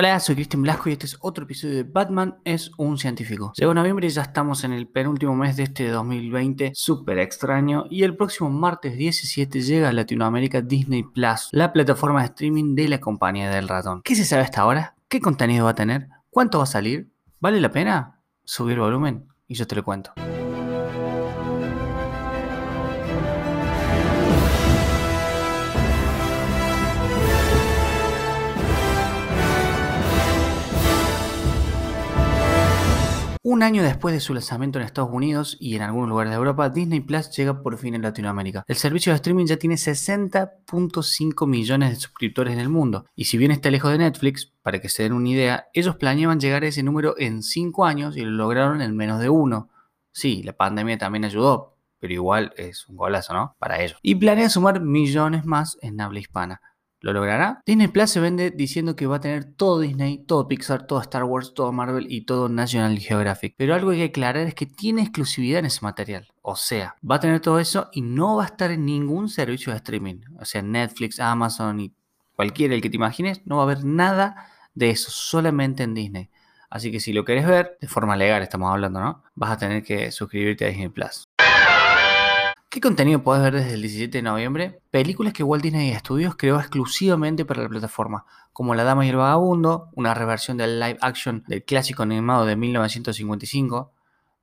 Hola, soy Cristian Blasco y este es otro episodio de Batman es un científico. Llegó noviembre y ya estamos en el penúltimo mes de este 2020, súper extraño, y el próximo martes 17 llega a Latinoamérica Disney Plus, la plataforma de streaming de la compañía del ratón. ¿Qué se sabe hasta ahora? ¿Qué contenido va a tener? ¿Cuánto va a salir? ¿Vale la pena? Subir volumen y yo te lo cuento. Un año después de su lanzamiento en Estados Unidos y en algunos lugares de Europa, Disney Plus llega por fin en Latinoamérica. El servicio de streaming ya tiene 60.5 millones de suscriptores en el mundo. Y si bien está lejos de Netflix, para que se den una idea, ellos planeaban llegar a ese número en 5 años y lo lograron en menos de uno. Sí, la pandemia también ayudó, pero igual es un golazo, ¿no? Para ellos. Y planea sumar millones más en habla hispana. ¿Lo logrará? Disney Plus se vende diciendo que va a tener todo Disney, todo Pixar, todo Star Wars, todo Marvel y todo National Geographic. Pero algo que hay que aclarar es que tiene exclusividad en ese material. O sea, va a tener todo eso y no va a estar en ningún servicio de streaming. O sea, Netflix, Amazon y cualquiera el que te imagines, no va a haber nada de eso, solamente en Disney. Así que si lo querés ver, de forma legal estamos hablando, ¿no? Vas a tener que suscribirte a Disney Plus. ¿Qué contenido podés ver desde el 17 de noviembre? Películas que Walt Disney Studios creó exclusivamente para la plataforma, como La Dama y el Vagabundo, una reversión del live action del clásico animado de 1955,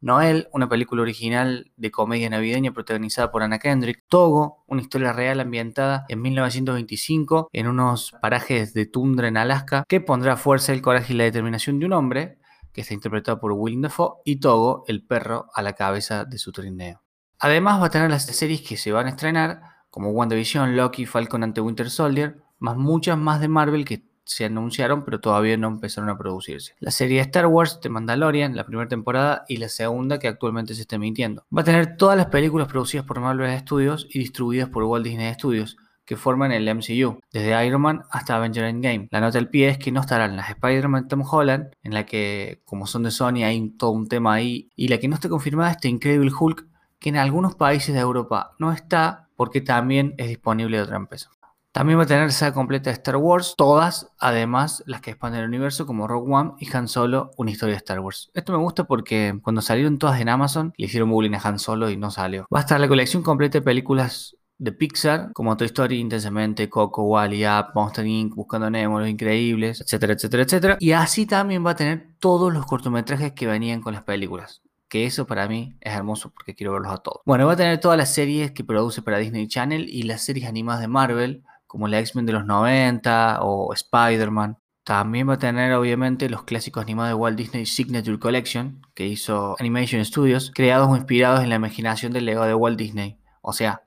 Noel, una película original de comedia navideña protagonizada por Anna Kendrick, Togo, una historia real ambientada en 1925 en unos parajes de tundra en Alaska, que pondrá fuerza el coraje y la determinación de un hombre, que está interpretado por Willem Dafoe, y Togo, el perro a la cabeza de su trineo. Además va a tener las series que se van a estrenar, como WandaVision, Loki, Falcon ante Winter Soldier, más muchas más de Marvel que se anunciaron pero todavía no empezaron a producirse. La serie de Star Wars de Mandalorian, la primera temporada y la segunda que actualmente se está emitiendo. Va a tener todas las películas producidas por Marvel Studios y distribuidas por Walt Disney Studios que forman el MCU, desde Iron Man hasta Avenger Endgame. La nota del pie es que no estarán las Spider-Man Tom Holland, en la que, como son de Sony, hay todo un tema ahí, y la que no está confirmada es este Incredible Hulk, que en algunos países de Europa no está porque también es disponible de otra empresa. También va a tener saga completa de Star Wars, todas, además las que expanden el universo como Rogue One y Han Solo, una historia de Star Wars. Esto me gusta porque cuando salieron todas en Amazon le hicieron bullying a Han Solo y no salió. Va a estar la colección completa de películas de Pixar, como Toy Story, Intensamente, Coco, Wally, Up, Monster Inc., Buscando Nemo, Los Increíbles, etcétera, etcétera, etcétera. Y así también va a tener todos los cortometrajes que venían con las películas que eso para mí es hermoso porque quiero verlos a todos. Bueno, va a tener todas las series que produce para Disney Channel y las series animadas de Marvel, como la X-Men de los 90 o Spider-Man. También va a tener obviamente los clásicos animados de Walt Disney Signature Collection, que hizo Animation Studios, creados o inspirados en la imaginación del legado de Walt Disney. O sea,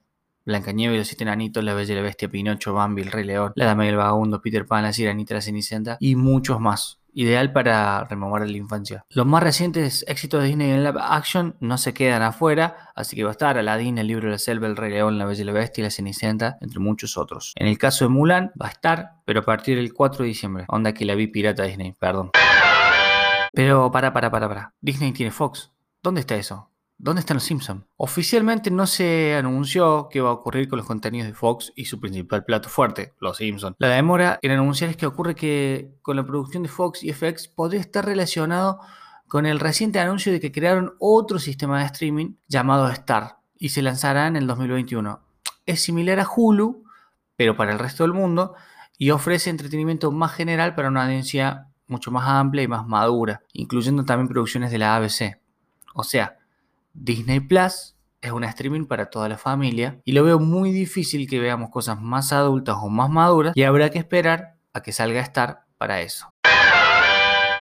Blancanieves y los siete enanitos, La Bella y la Bestia, Pinocho, Bambi, El Rey León, La Dama y el Vagabundo, Peter Pan, La Sirenita, La Cenicienta y muchos más ideal para rememorar la infancia. Los más recientes éxitos de Disney en live action no se quedan afuera, así que va a estar Aladdin, el libro de la selva, el Rey León, la Bella y la Bestia, la Cenicienta, entre muchos otros. En el caso de Mulan va a estar, pero a partir del 4 de diciembre. Onda que la vi pirata Disney, perdón. Pero para, para, para, para. Disney tiene Fox. ¿Dónde está eso? ¿Dónde están los Simpsons? Oficialmente no se anunció qué va a ocurrir con los contenidos de Fox y su principal plato fuerte, los Simpsons. La demora en anunciar es que ocurre que con la producción de Fox y FX podría estar relacionado con el reciente anuncio de que crearon otro sistema de streaming llamado Star y se lanzará en el 2021. Es similar a Hulu, pero para el resto del mundo y ofrece entretenimiento más general para una audiencia mucho más amplia y más madura, incluyendo también producciones de la ABC. O sea, Disney Plus es un streaming para toda la familia y lo veo muy difícil que veamos cosas más adultas o más maduras y habrá que esperar a que salga a estar para eso.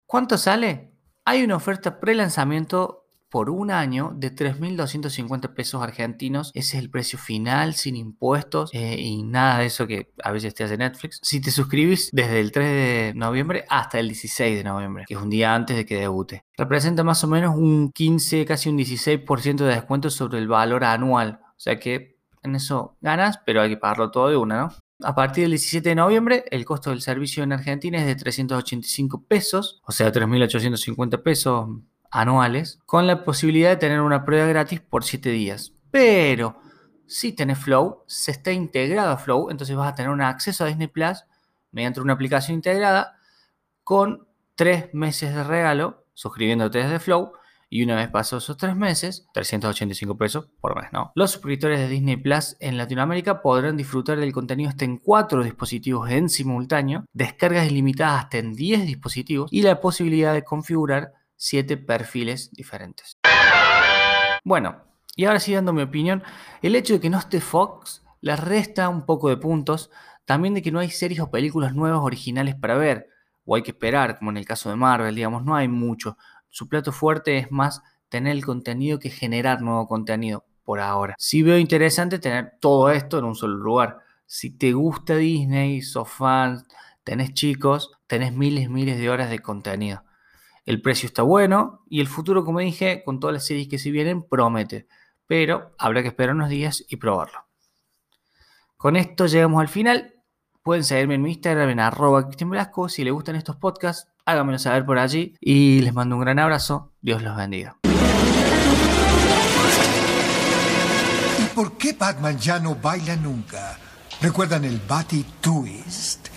¿Cuánto sale? Hay una oferta pre-lanzamiento por un año de 3.250 pesos argentinos. Ese es el precio final, sin impuestos eh, y nada de eso que a veces te hace Netflix. Si te suscribís desde el 3 de noviembre hasta el 16 de noviembre, que es un día antes de que debute, representa más o menos un 15, casi un 16% de descuento sobre el valor anual. O sea que en eso ganas, pero hay que pagarlo todo de una, ¿no? A partir del 17 de noviembre, el costo del servicio en Argentina es de 385 pesos, o sea, 3.850 pesos anuales con la posibilidad de tener una prueba gratis por 7 días. Pero si tenés Flow, se está integrado a Flow, entonces vas a tener un acceso a Disney Plus mediante una aplicación integrada con tres meses de regalo, suscribiéndote desde Flow. Y una vez pasados esos tres meses, 385 pesos por mes, ¿no? Los suscriptores de Disney Plus en Latinoamérica podrán disfrutar del contenido hasta en cuatro dispositivos en simultáneo, descargas ilimitadas hasta en 10 dispositivos y la posibilidad de configurar 7 perfiles diferentes. Bueno, y ahora sí dando mi opinión, el hecho de que no esté Fox le resta un poco de puntos, también de que no hay series o películas nuevas originales para ver, o hay que esperar, como en el caso de Marvel, digamos, no hay mucho. Su plato fuerte es más tener el contenido que generar nuevo contenido por ahora. Sí veo interesante tener todo esto en un solo lugar. Si te gusta Disney, sos fan, tenés chicos, tenés miles y miles de horas de contenido. El precio está bueno y el futuro, como dije, con todas las series que se vienen, promete. Pero habrá que esperar unos días y probarlo. Con esto llegamos al final. Pueden seguirme en mi Instagram en arroba Cristian Velasco. Si les gustan estos podcasts, háganmelo saber por allí. Y les mando un gran abrazo. Dios los bendiga. ¿Y por qué Batman ya no baila nunca? ¿Recuerdan el Batty Twist?